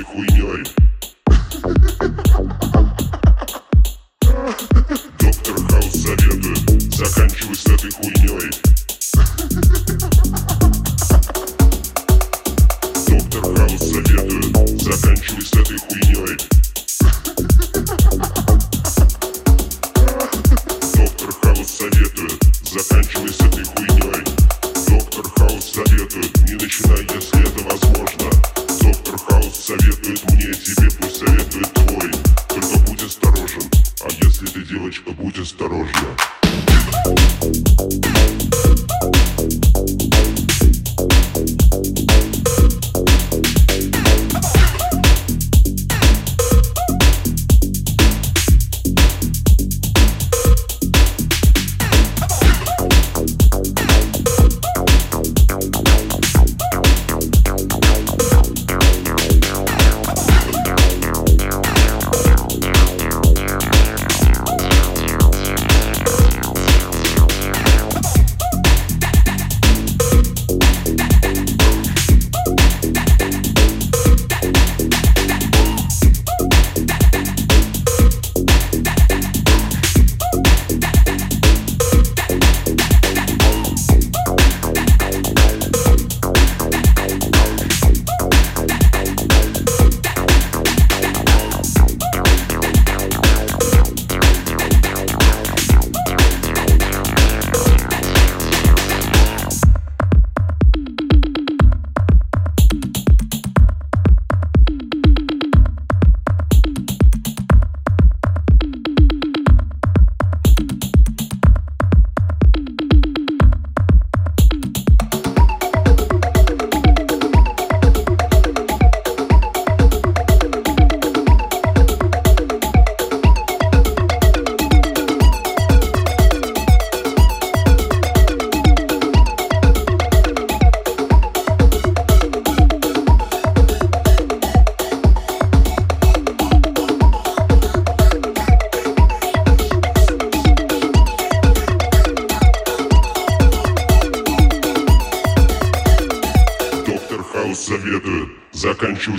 этой хуйней.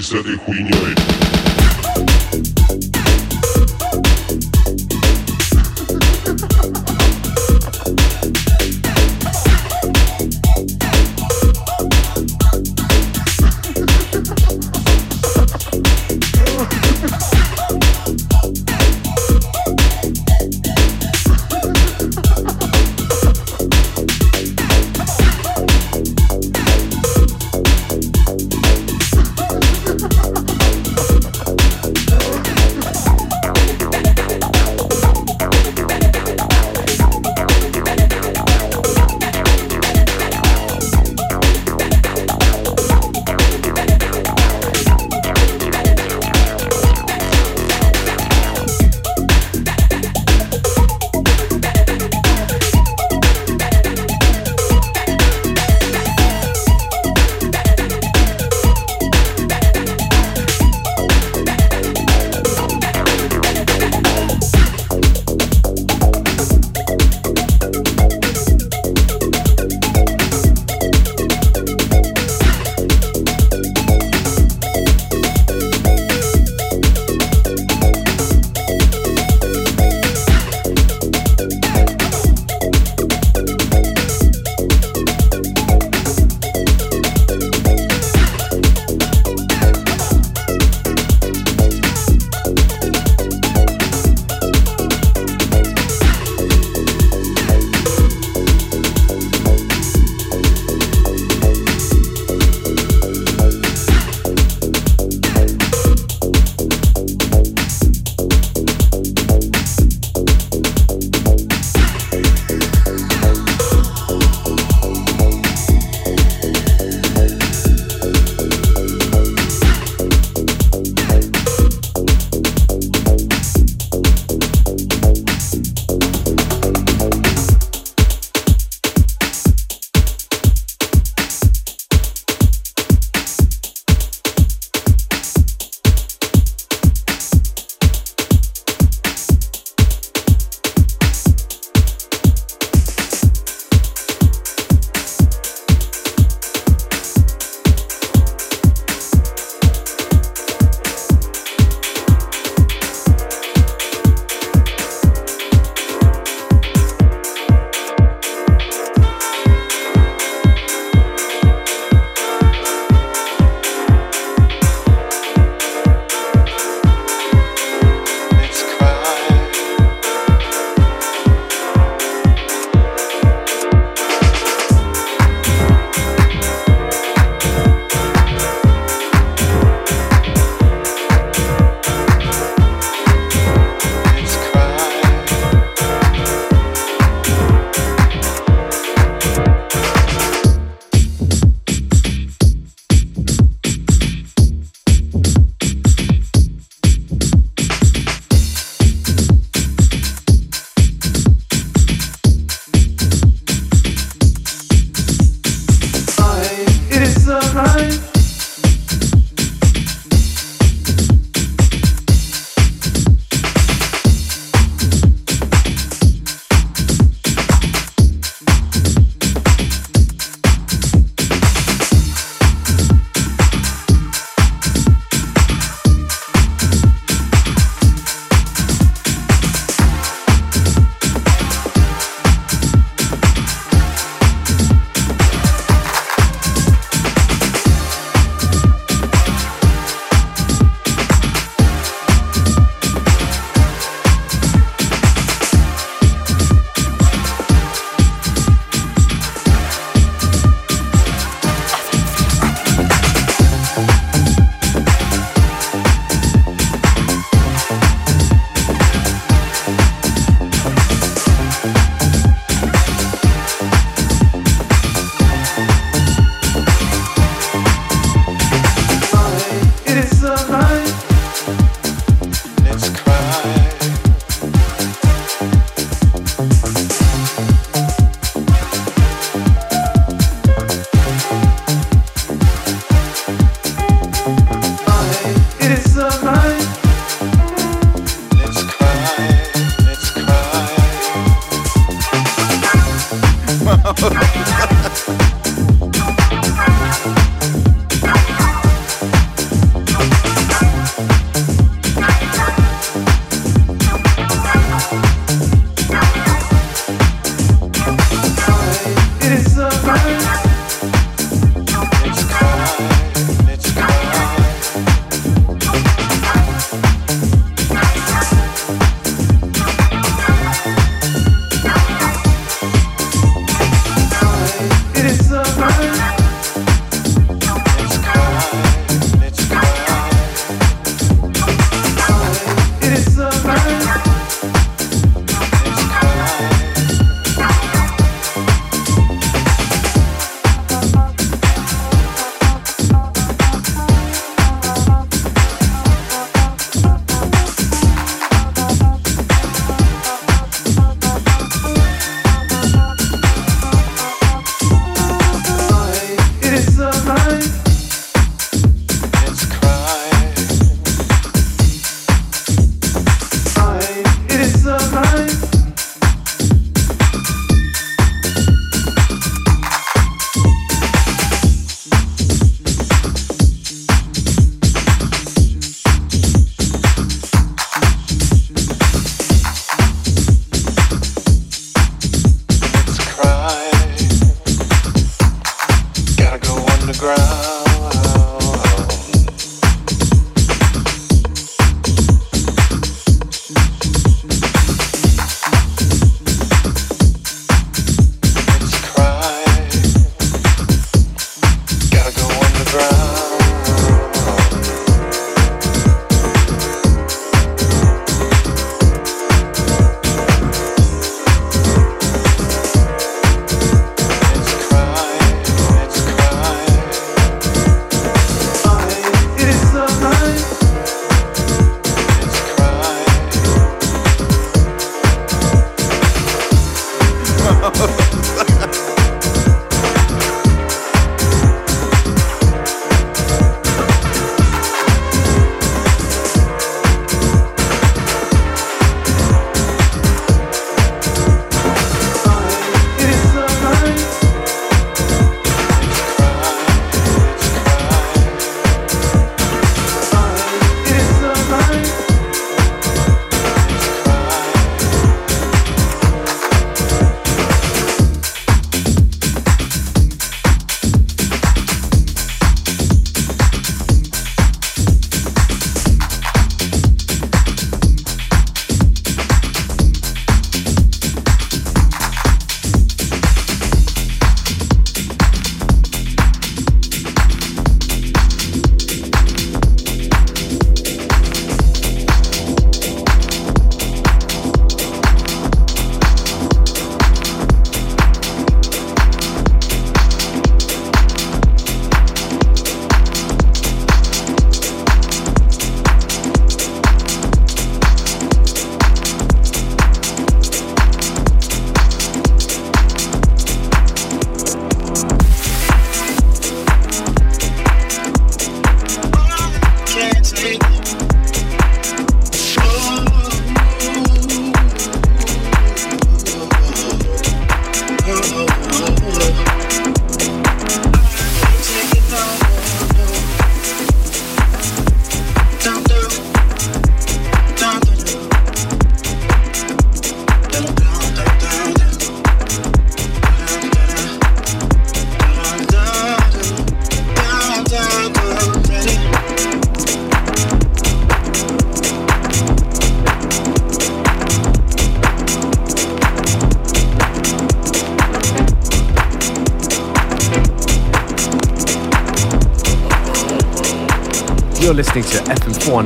17 de junio.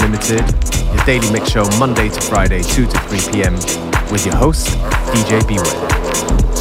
Unlimited, your daily mix show Monday to Friday, 2 to 3 p.m. with your host, DJ Beware.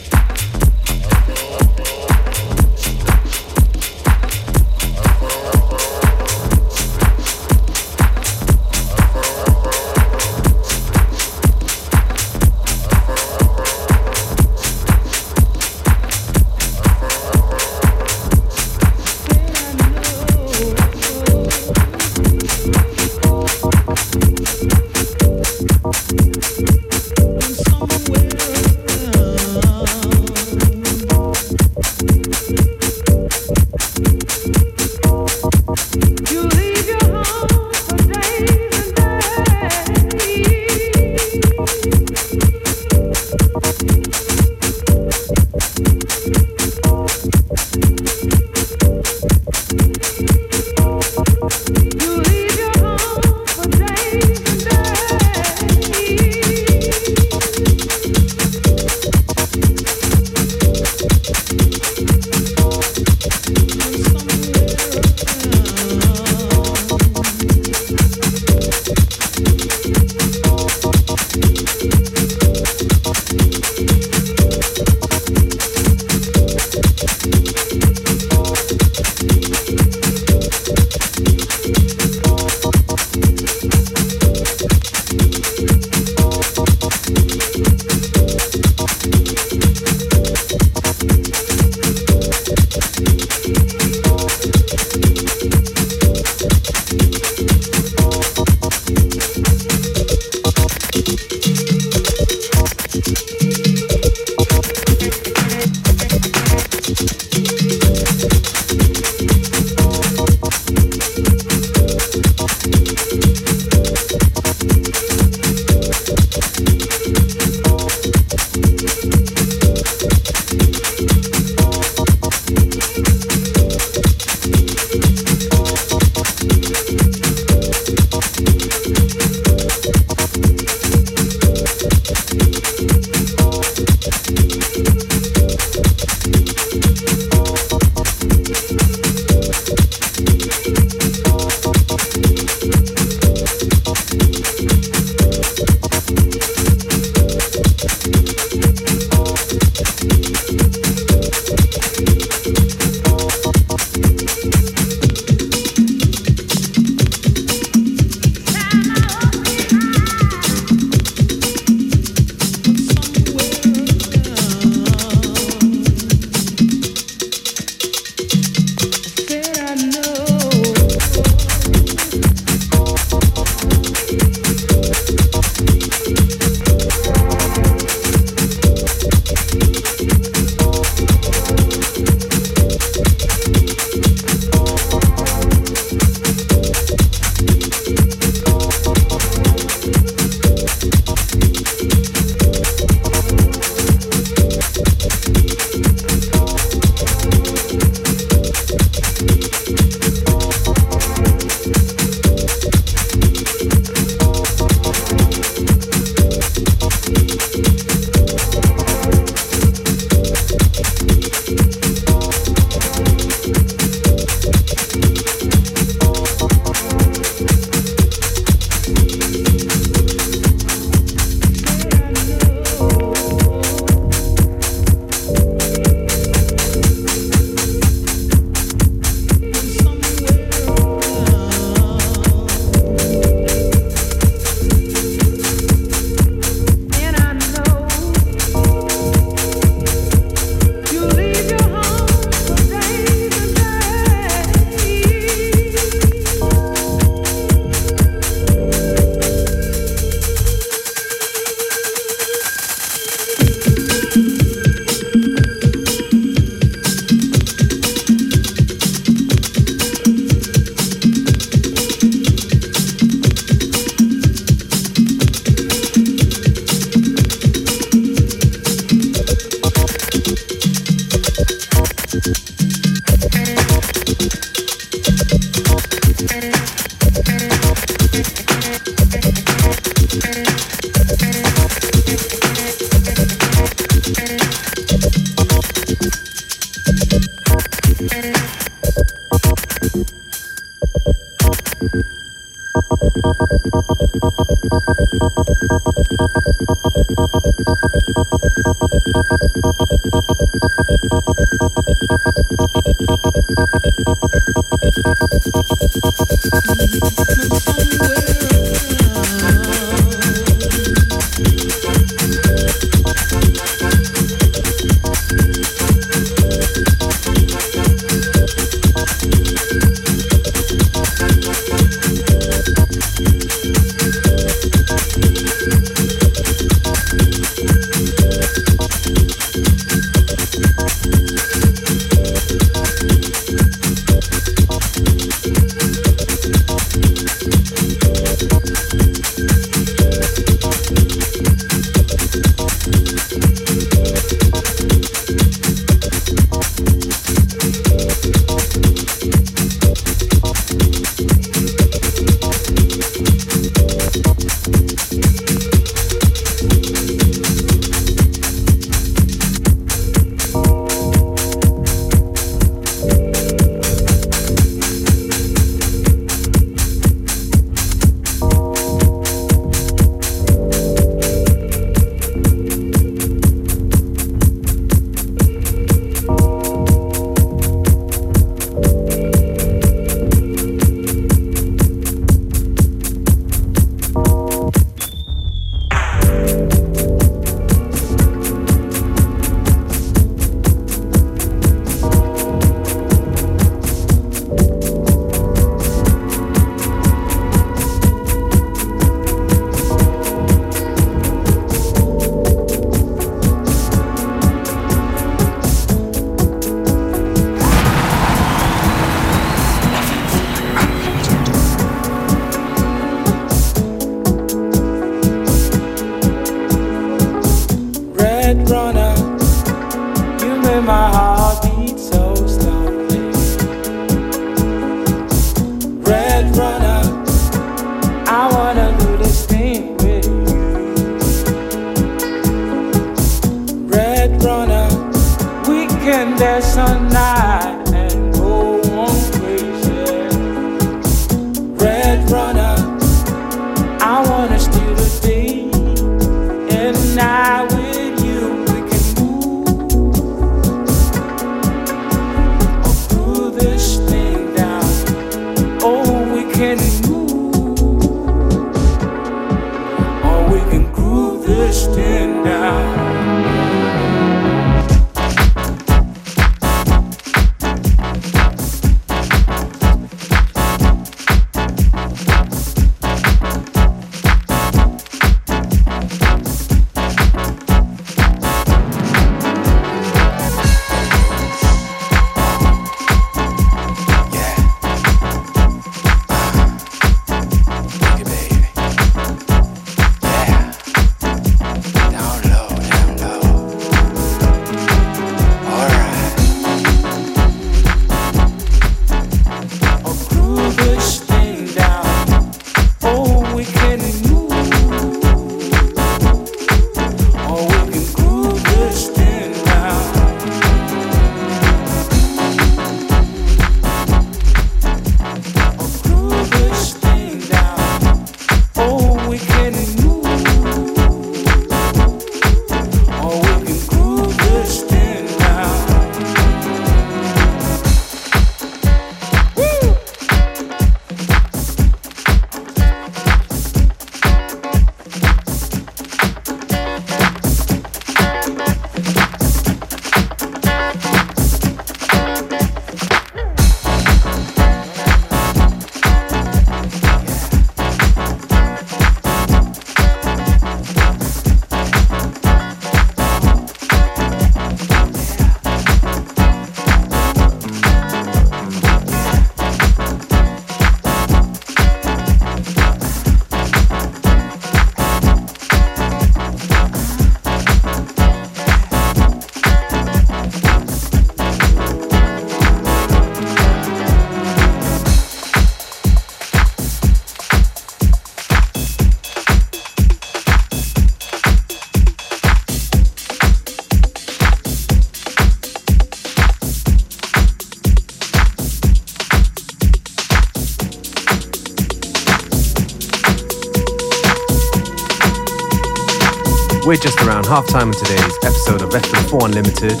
Half time on today's episode of FM4 Unlimited.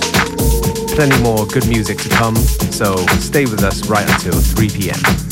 Plenty more good music to come, so stay with us right until 3 p.m.